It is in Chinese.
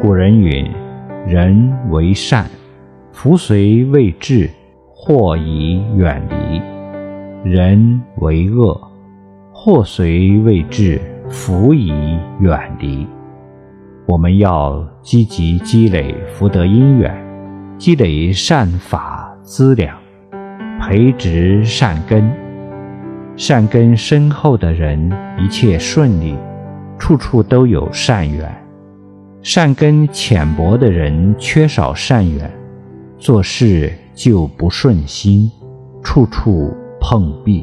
古人云：“人为善，福虽未至，祸已远离；人为恶，祸虽未至，福已远离。”我们要积极积累福德因缘，积累善法资粮，培植善根。善根深厚的人，一切顺利，处处都有善缘；善根浅薄的人，缺少善缘，做事就不顺心，处处碰壁。